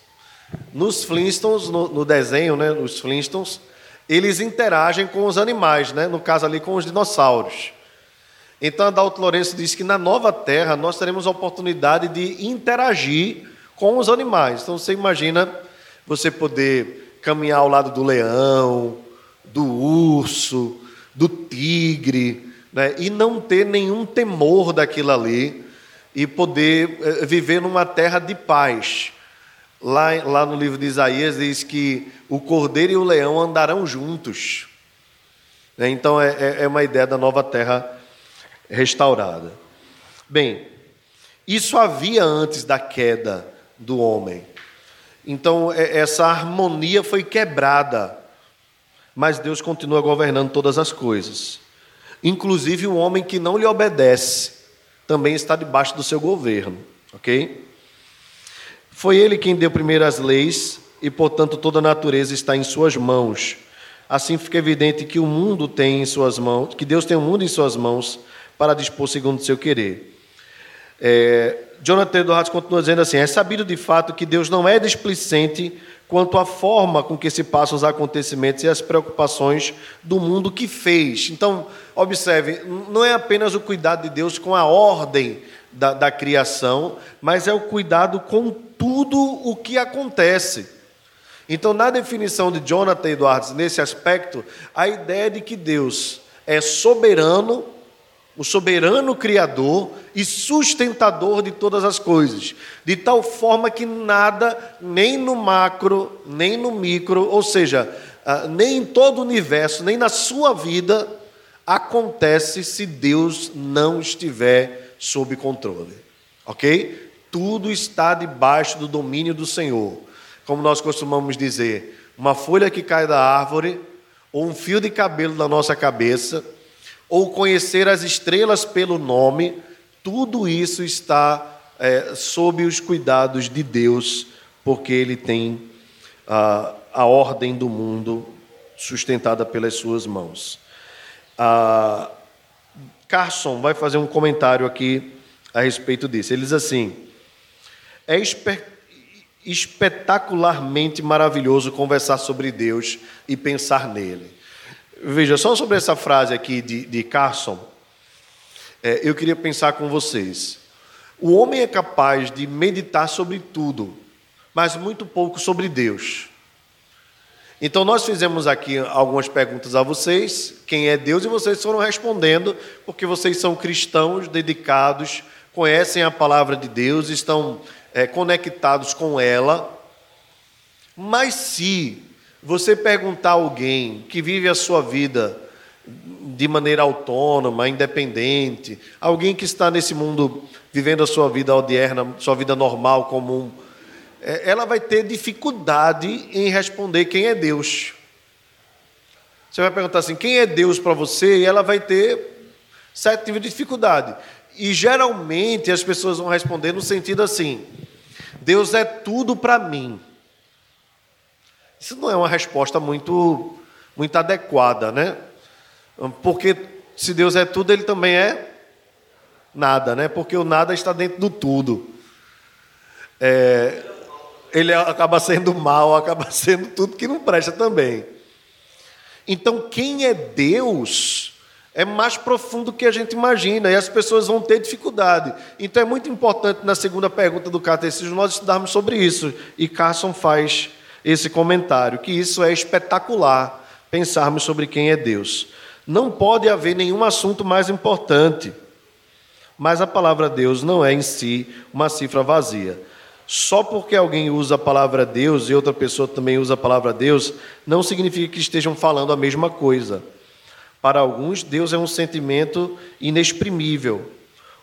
Nos Flintstones, no, no desenho, né, nos Flintstones, eles interagem com os animais, né? no caso ali com os dinossauros. Então, Adalto Lourenço diz que na nova terra nós teremos a oportunidade de interagir com os animais. Então, você imagina você poder caminhar ao lado do leão, do urso, do tigre, né? e não ter nenhum temor daquilo ali, e poder eh, viver numa terra de paz. Lá, lá no livro de Isaías diz que o cordeiro e o leão andarão juntos. Né? Então é, é, é uma ideia da nova terra restaurada. Bem, isso havia antes da queda do homem. Então é, essa harmonia foi quebrada. Mas Deus continua governando todas as coisas. Inclusive o homem que não lhe obedece também está debaixo do seu governo, ok? Foi ele quem deu primeiro as leis e, portanto, toda a natureza está em suas mãos. Assim fica evidente que o mundo tem em suas mãos, que Deus tem o mundo em suas mãos para dispor segundo o seu querer. É, Jonathan Edwards continua dizendo assim: é sabido de fato que Deus não é displicente quanto à forma com que se passam os acontecimentos e as preocupações do mundo que fez. Então, observe, não é apenas o cuidado de Deus com a ordem da, da criação, mas é o cuidado com tudo o que acontece. Então, na definição de Jonathan Edwards, nesse aspecto, a ideia de que Deus é soberano, o soberano criador e sustentador de todas as coisas, de tal forma que nada, nem no macro, nem no micro, ou seja, ah, nem em todo o universo, nem na sua vida, acontece se Deus não estiver sob controle. Ok? Tudo está debaixo do domínio do Senhor. Como nós costumamos dizer, uma folha que cai da árvore, ou um fio de cabelo na nossa cabeça, ou conhecer as estrelas pelo nome, tudo isso está é, sob os cuidados de Deus, porque Ele tem a, ordem do mundo sustentada pelas suas mãos. Carson vai fazer um comentário aqui a respeito disso. Ele diz assim: é espetacularmente maravilhoso conversar sobre Deus e pensar nele. Veja, só sobre essa frase aqui de, de Carson, é, eu queria pensar com vocês. O homem é capaz de meditar sobre tudo, mas muito pouco sobre Deus. Então, nós fizemos aqui algumas perguntas a vocês: quem é Deus? E vocês foram respondendo, porque vocês são cristãos dedicados, conhecem a palavra de Deus, estão é, conectados com ela. Mas se você perguntar a alguém que vive a sua vida de maneira autônoma, independente, alguém que está nesse mundo vivendo a sua vida odierna, sua vida normal, comum, é, ela vai ter dificuldade em responder quem é Deus. Você vai perguntar assim: quem é Deus para você? E ela vai ter certo nível de dificuldade. E geralmente as pessoas vão responder no sentido assim: Deus é tudo para mim. Isso não é uma resposta muito, muito adequada, né? Porque se Deus é tudo, ele também é nada, né? Porque o nada está dentro do tudo. É, ele acaba sendo mal, acaba [LAUGHS] sendo tudo que não presta também. Então, quem é Deus é mais profundo do que a gente imagina e as pessoas vão ter dificuldade. Então, é muito importante na segunda pergunta do catecismo nós estudarmos sobre isso. E Carson faz esse comentário, que isso é espetacular, pensarmos sobre quem é Deus. Não pode haver nenhum assunto mais importante, mas a palavra Deus não é em si uma cifra vazia. Só porque alguém usa a palavra Deus e outra pessoa também usa a palavra Deus, não significa que estejam falando a mesma coisa. Para alguns, Deus é um sentimento inexprimível,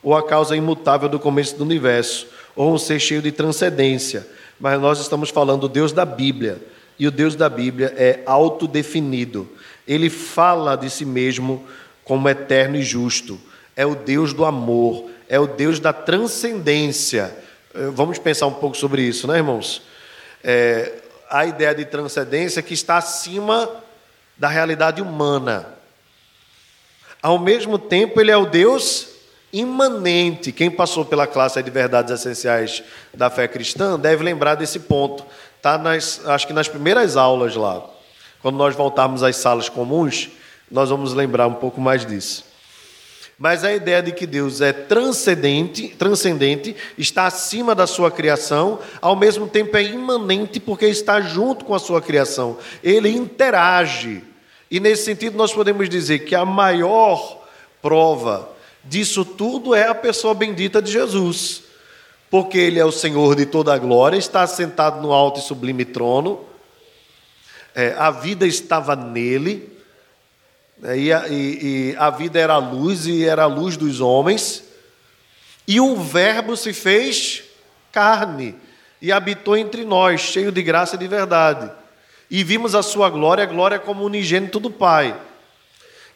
ou a causa imutável do começo do universo, ou um ser cheio de transcendência. Mas nós estamos falando do Deus da Bíblia, e o Deus da Bíblia é autodefinido. Ele fala de si mesmo como eterno e justo. É o Deus do amor, é o Deus da transcendência eh, vamos pensar um pouco sobre isso, né, irmãos? É, a ideia de transcendência que está acima da realidade humana. Ao mesmo tempo, ele é o Deus imanente. Quem passou pela classe de verdades essenciais da fé cristã deve lembrar desse ponto. Está nas, acho que nas primeiras aulas lá. Quando nós voltarmos às salas comuns, nós vamos lembrar um pouco mais disso. Mas a ideia de que Deus é transcendente, transcendente, está acima da sua criação, ao mesmo tempo é imanente porque está junto com a sua criação. Ele interage. E nesse sentido nós podemos dizer que a maior prova disso tudo é a pessoa bendita de Jesus. Porque ele é o Senhor de toda a glória, está sentado no alto e sublime trono. É, a vida estava nele, é, e a, e, e a vida era a luz e era a luz dos homens. E o Verbo se fez carne e habitou entre nós, cheio de graça e de verdade. E vimos a sua glória, a glória como unigênito do Pai.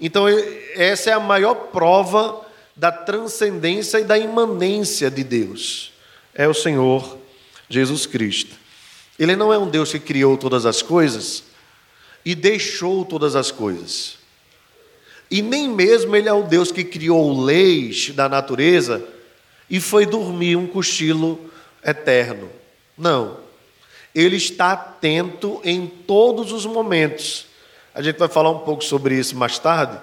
Então, essa é a maior prova da transcendência e da imanência de Deus. É o Senhor Jesus Cristo. Ele não é um Deus que criou todas as coisas e deixou todas as coisas. E nem mesmo ele é o Deus que criou leis da natureza e foi dormir um cochilo eterno. Não. Ele está atento em todos os momentos. A gente vai falar um pouco sobre isso mais tarde,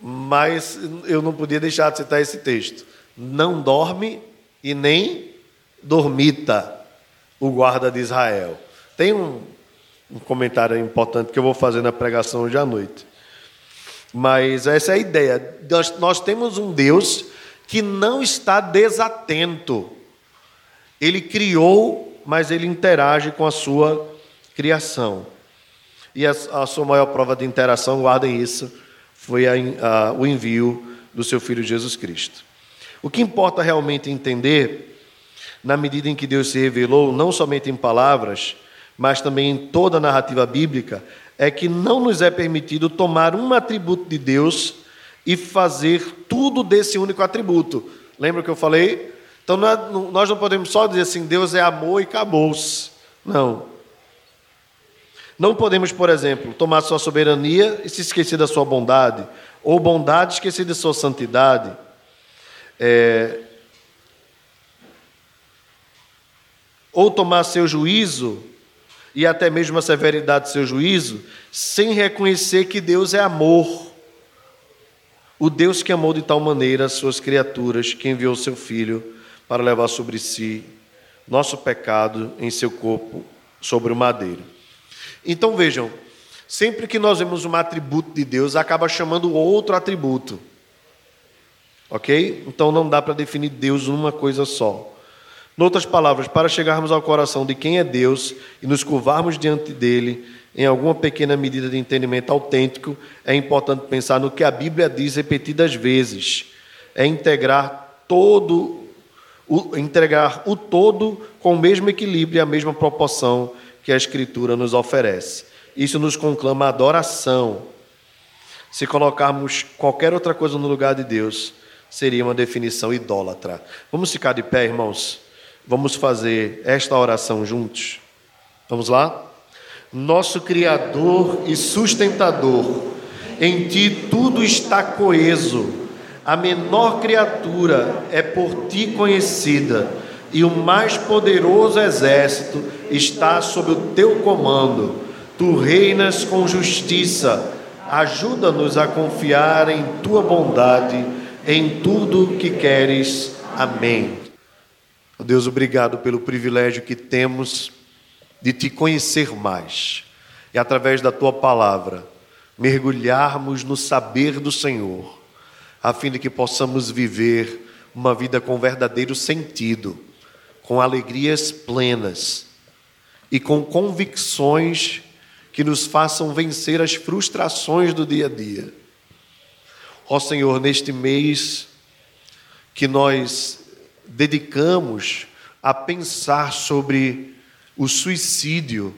mas eu não podia deixar de citar esse texto. Não dorme e nem dormita o guarda de Israel. Tem um, um comentário importante que eu vou fazer na pregação hoje à noite. Mas essa é a ideia. Nós, nós temos um Deus que não está desatento. Ele criou, mas ele interage com a sua criação. E a, a sua maior prova de interação, guardem isso, foi a, a, o envio do seu Filho Jesus Cristo. O que importa realmente entender, na medida em que Deus se revelou, não somente em palavras, mas também em toda a narrativa bíblica, é que não nos é permitido tomar um atributo de Deus e fazer tudo desse único atributo. Lembra que eu falei? Então é, nós não podemos só dizer assim, Deus é amor e acabou-se. Não. Não podemos, por exemplo, tomar sua soberania e se esquecer da sua bondade, ou bondade esquecer de sua santidade. É... Ou tomar seu juízo e até mesmo a severidade do seu juízo, sem reconhecer que Deus é amor. O Deus que amou de tal maneira as suas criaturas, que enviou seu Filho para levar sobre si nosso pecado em seu corpo sobre o madeiro. Então vejam, sempre que nós vemos um atributo de Deus, acaba chamando outro atributo. Ok? Então não dá para definir Deus numa coisa só. Outras palavras, para chegarmos ao coração de quem é Deus e nos curvarmos diante dele, em alguma pequena medida de entendimento autêntico, é importante pensar no que a Bíblia diz repetidas vezes. É integrar todo, o, integrar o todo com o mesmo equilíbrio e a mesma proporção que a Escritura nos oferece. Isso nos conclama adoração. Se colocarmos qualquer outra coisa no lugar de Deus, seria uma definição idólatra. Vamos ficar de pé, irmãos? Vamos fazer esta oração juntos? Vamos lá? Nosso Criador e sustentador, em ti tudo está coeso, a menor criatura é por ti conhecida, e o mais poderoso exército está sob o teu comando. Tu reinas com justiça, ajuda-nos a confiar em tua bondade em tudo que queres. Amém. Deus, obrigado pelo privilégio que temos de te conhecer mais e, através da tua palavra, mergulharmos no saber do Senhor, a fim de que possamos viver uma vida com verdadeiro sentido, com alegrias plenas e com convicções que nos façam vencer as frustrações do dia a dia. Ó Senhor, neste mês que nós dedicamos a pensar sobre o suicídio,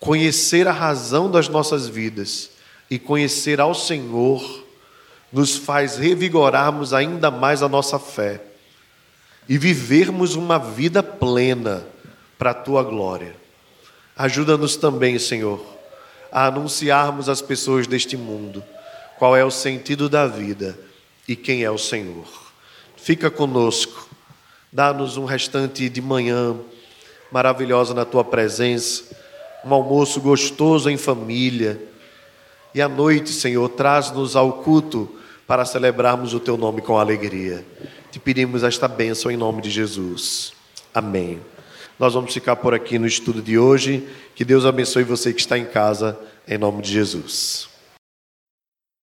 conhecer a razão das nossas vidas e conhecer ao Senhor nos faz revigorarmos ainda mais a nossa fé e vivermos uma vida plena para a tua glória. Ajuda-nos também, Senhor, a anunciarmos às pessoas deste mundo qual é o sentido da vida e quem é o Senhor. Fica conosco, dá-nos um restante de manhã maravilhosa na tua presença, um almoço gostoso em família. E à noite, Senhor, traz-nos ao culto para celebrarmos o teu nome com alegria. Te pedimos esta bênção em nome de Jesus. Amém. Nós vamos ficar por aqui no estudo de hoje. Que Deus abençoe você que está em casa, em nome de Jesus.